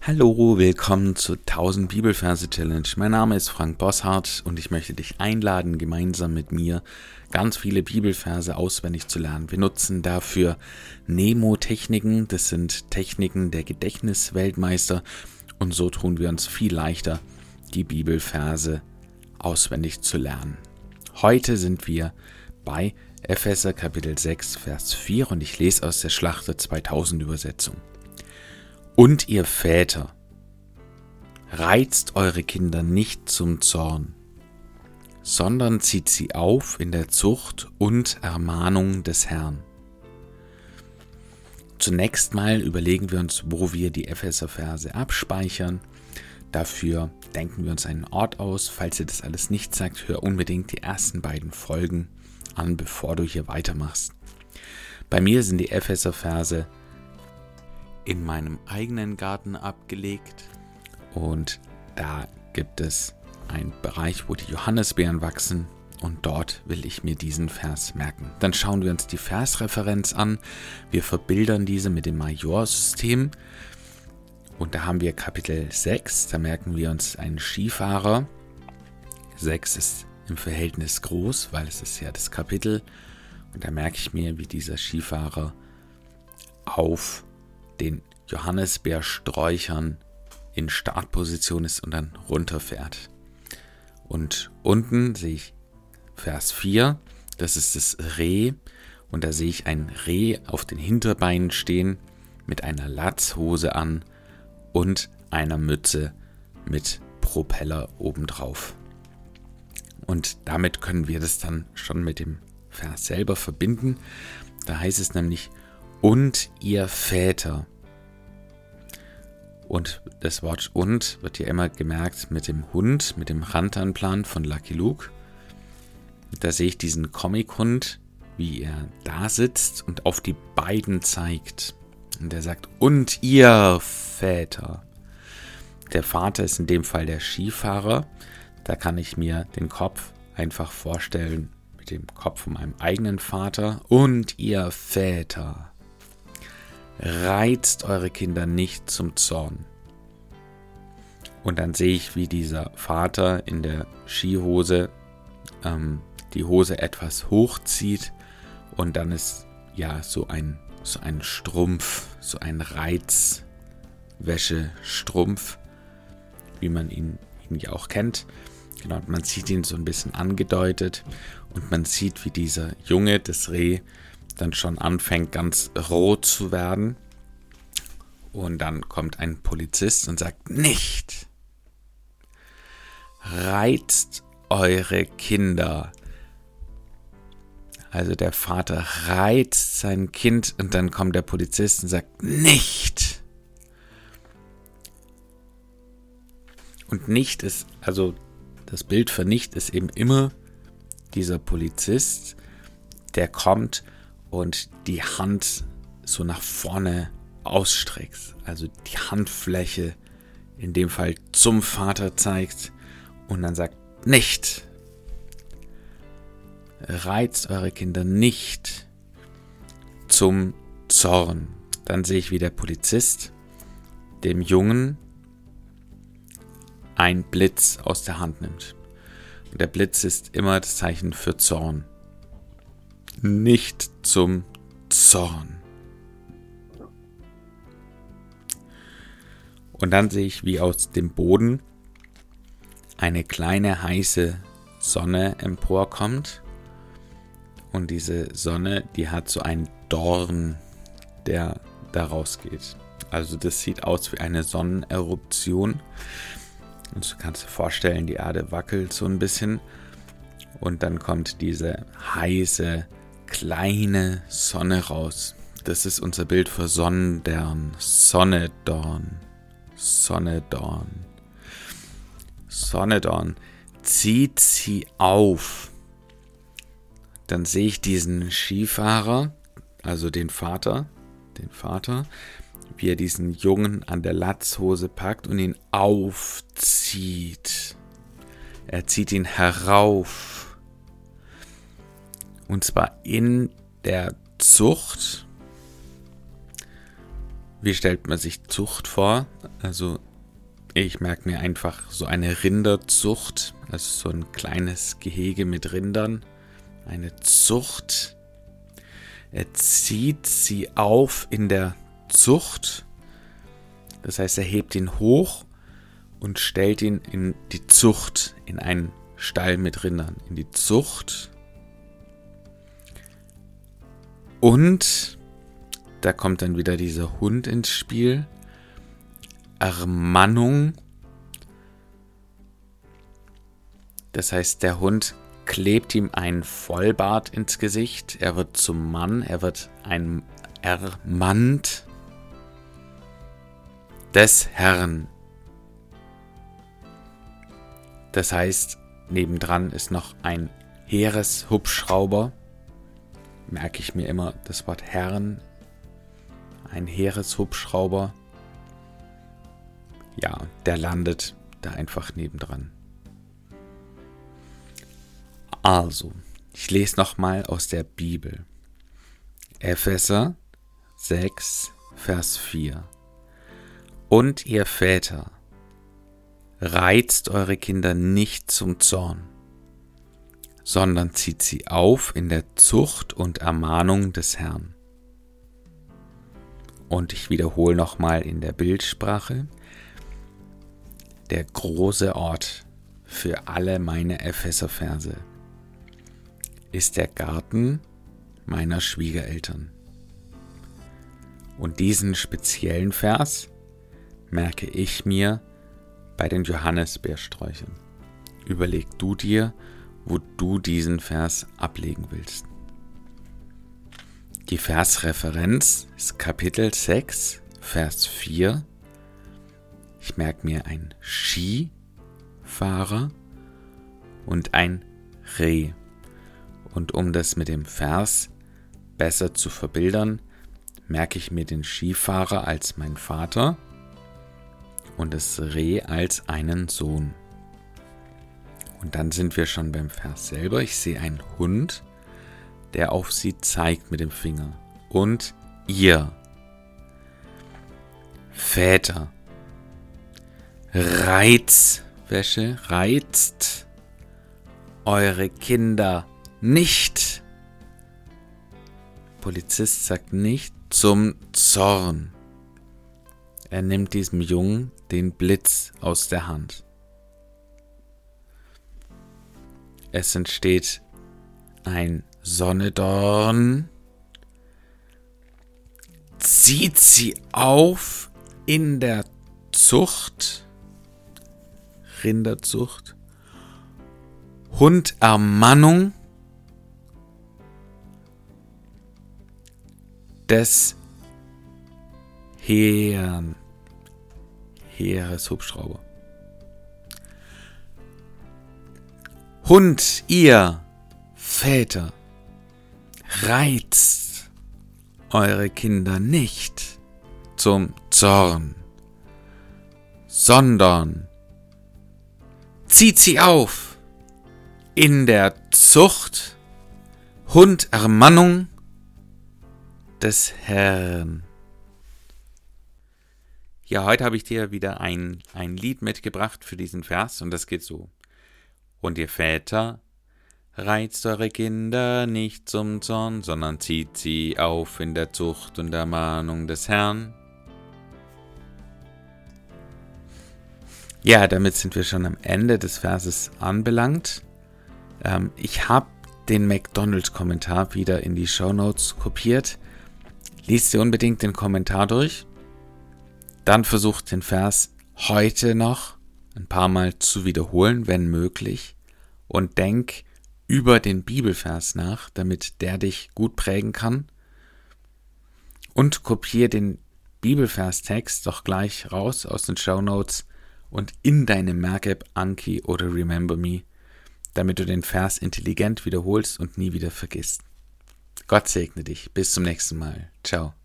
Hallo, willkommen zu 1000 Bibelverse Challenge. Mein Name ist Frank Bosshardt und ich möchte dich einladen, gemeinsam mit mir ganz viele Bibelverse auswendig zu lernen. Wir nutzen dafür Nemo-Techniken, das sind Techniken der Gedächtnisweltmeister und so tun wir uns viel leichter, die Bibelverse auswendig zu lernen. Heute sind wir bei Epheser Kapitel 6, Vers 4 und ich lese aus der Schlachter 2000 Übersetzung. Und ihr Väter, reizt eure Kinder nicht zum Zorn, sondern zieht sie auf in der Zucht und Ermahnung des Herrn. Zunächst mal überlegen wir uns, wo wir die Epheser-Verse abspeichern. Dafür denken wir uns einen Ort aus. Falls ihr das alles nicht sagt, hör unbedingt die ersten beiden Folgen an, bevor du hier weitermachst. Bei mir sind die Epheser-Verse in meinem eigenen Garten abgelegt und da gibt es einen Bereich, wo die Johannisbeeren wachsen und dort will ich mir diesen Vers merken. Dann schauen wir uns die Versreferenz an. Wir verbildern diese mit dem Majorsystem. Und da haben wir Kapitel 6, da merken wir uns einen Skifahrer. 6 ist im Verhältnis groß, weil es ist ja das Kapitel. Und da merke ich mir, wie dieser Skifahrer auf den Johannisbeersträuchern in Startposition ist und dann runterfährt. Und unten sehe ich Vers 4, das ist das Reh. Und da sehe ich ein Reh auf den Hinterbeinen stehen mit einer Latzhose an und einer Mütze mit Propeller obendrauf. Und damit können wir das dann schon mit dem Vers selber verbinden. Da heißt es nämlich, und ihr Väter, und das Wort und wird hier immer gemerkt mit dem Hund, mit dem Rantanplan von Lucky Luke. Da sehe ich diesen Comic-Hund, wie er da sitzt und auf die beiden zeigt. Und er sagt, und ihr Väter. Der Vater ist in dem Fall der Skifahrer. Da kann ich mir den Kopf einfach vorstellen mit dem Kopf von meinem eigenen Vater. Und ihr Väter reizt eure Kinder nicht zum Zorn. Und dann sehe ich, wie dieser Vater in der Skihose ähm, die Hose etwas hochzieht und dann ist ja so ein, so ein Strumpf, so ein Reizwäschestrumpf, wie man ihn, ihn ja auch kennt. Genau, man sieht ihn so ein bisschen angedeutet und man sieht, wie dieser Junge, das Reh, dann schon anfängt ganz rot zu werden. Und dann kommt ein Polizist und sagt, nicht! Reizt eure Kinder. Also der Vater reizt sein Kind und dann kommt der Polizist und sagt, nicht! Und nicht ist, also das Bild für nicht ist eben immer dieser Polizist, der kommt und die Hand so nach vorne ausstreckt. Also die Handfläche in dem Fall zum Vater zeigt und dann sagt, nicht. Reizt eure Kinder nicht zum Zorn. Dann sehe ich, wie der Polizist dem Jungen ein Blitz aus der Hand nimmt. Und der Blitz ist immer das Zeichen für Zorn nicht zum Zorn. Und dann sehe ich, wie aus dem Boden eine kleine heiße Sonne emporkommt. Und diese Sonne, die hat so einen Dorn, der daraus geht. Also das sieht aus wie eine Sonneneruption. Und du kannst dir vorstellen, die Erde wackelt so ein bisschen. Und dann kommt diese heiße kleine Sonne raus. Das ist unser Bild für Sonnendern, Sonnedorn, Sonnedorn. Sonnedorn zieht sie auf. Dann sehe ich diesen Skifahrer, also den Vater, den Vater, wie er diesen Jungen an der Latzhose packt und ihn aufzieht. Er zieht ihn herauf und zwar in der Zucht Wie stellt man sich Zucht vor? Also ich merke mir einfach so eine Rinderzucht, also so ein kleines Gehege mit Rindern, eine Zucht. Er zieht sie auf in der Zucht. Das heißt, er hebt ihn hoch und stellt ihn in die Zucht, in einen Stall mit Rindern, in die Zucht. Und da kommt dann wieder dieser Hund ins Spiel. Ermannung. Das heißt, der Hund klebt ihm einen Vollbart ins Gesicht. Er wird zum Mann, er wird ein ermannt des Herrn. Das heißt, nebendran ist noch ein Heereshubschrauber. Merke ich mir immer das Wort Herren. Ein Heereshubschrauber. Ja, der landet da einfach nebendran. Also, ich lese nochmal aus der Bibel. Epheser 6, Vers 4. Und ihr Väter, reizt eure Kinder nicht zum Zorn, sondern zieht sie auf in der Zucht und Ermahnung des Herrn. Und ich wiederhole nochmal in der Bildsprache, der große Ort für alle meine Epheser-Verse ist der Garten meiner Schwiegereltern. Und diesen speziellen Vers merke ich mir bei den Johannisbeersträuchern. Überleg du dir, wo du diesen Vers ablegen willst. Die Versreferenz ist Kapitel 6, Vers 4. Ich merke mir ein Skifahrer und ein Reh. Und um das mit dem Vers besser zu verbildern, merke ich mir den Skifahrer als mein Vater und das Reh als einen Sohn. Und dann sind wir schon beim Vers selber. Ich sehe einen Hund, der auf sie zeigt mit dem Finger. Und ihr, Väter, Reizwäsche, reizt eure Kinder nicht. Polizist sagt nicht zum Zorn. Er nimmt diesem Jungen den Blitz aus der Hand. Es entsteht ein Sonnedorn, zieht sie auf in der Zucht, Rinderzucht, Hundermannung des Herrn. Heereshubschrauber. Hund, ihr Väter, reizt eure Kinder nicht zum Zorn, sondern zieht sie auf in der Zucht, Hundermannung des Herrn. Ja, heute habe ich dir wieder ein, ein Lied mitgebracht für diesen Vers und das geht so. Und ihr Väter, reizt eure Kinder nicht zum Zorn, sondern zieht sie auf in der Zucht und Ermahnung des Herrn. Ja, damit sind wir schon am Ende des Verses anbelangt. Ähm, ich habe den McDonald's-Kommentar wieder in die Show Notes kopiert. Lies dir unbedingt den Kommentar durch. Dann versucht den Vers heute noch ein paar Mal zu wiederholen, wenn möglich. Und denk über den Bibelvers nach, damit der dich gut prägen kann. Und kopiere den Bibelverstext doch gleich raus aus den Show Notes und in deine Merk-App Anki oder Remember Me, damit du den Vers intelligent wiederholst und nie wieder vergisst. Gott segne dich. Bis zum nächsten Mal. Ciao.